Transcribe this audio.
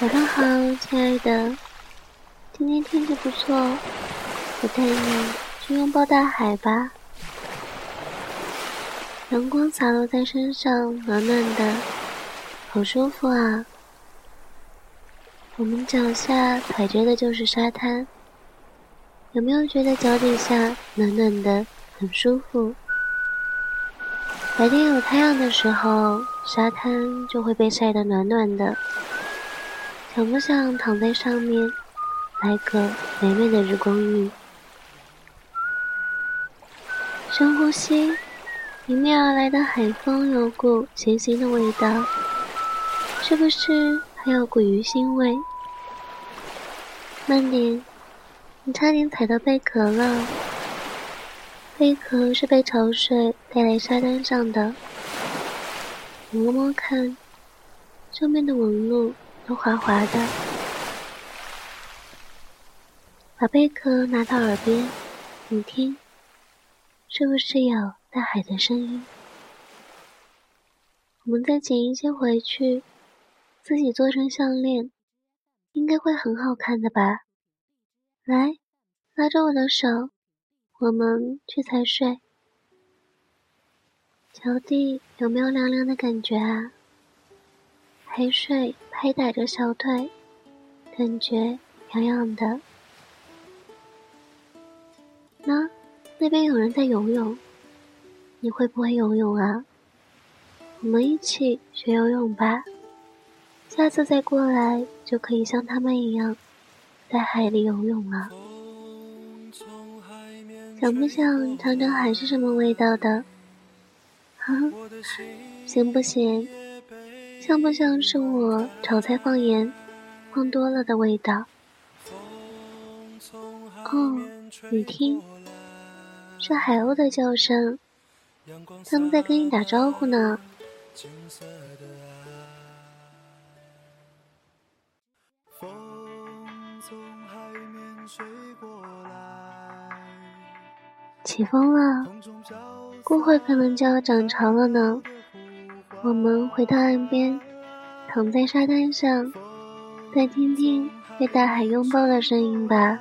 早上好，亲爱的。今天天气不错，我带你去拥抱大海吧。阳光洒落在身上，暖暖的，好舒服啊。我们脚下踩着的就是沙滩，有没有觉得脚底下暖暖的，很舒服？白天有太阳的时候，沙滩就会被晒得暖暖的。想不想躺在上面，来个美美的日光浴？深呼吸，迎面而来的海风有股咸咸的味道，是不是还有股鱼腥味？慢点，你差点踩到贝壳了。贝壳是被潮水带来沙滩上的，你摸摸看，上面的纹路都滑滑的。把贝壳拿到耳边，你听，是不是有大海的声音？我们再捡一些回去，自己做成项链，应该会很好看的吧？来，拉着我的手。我们去踩水，脚底有没有凉凉的感觉啊？海水拍打着小腿，感觉痒痒的。那那边有人在游泳，你会不会游泳啊？我们一起学游泳吧，下次再过来就可以像他们一样，在海里游泳了。想不想尝尝海是什么味道的？哈，咸不行？像不像是我炒菜放盐放多了的味道？哦，你听，是海鸥的叫声，他们在跟你打招呼呢。起风了，过会可能就要涨潮了呢。我们回到岸边，躺在沙滩上，再听听被大海拥抱的声音吧。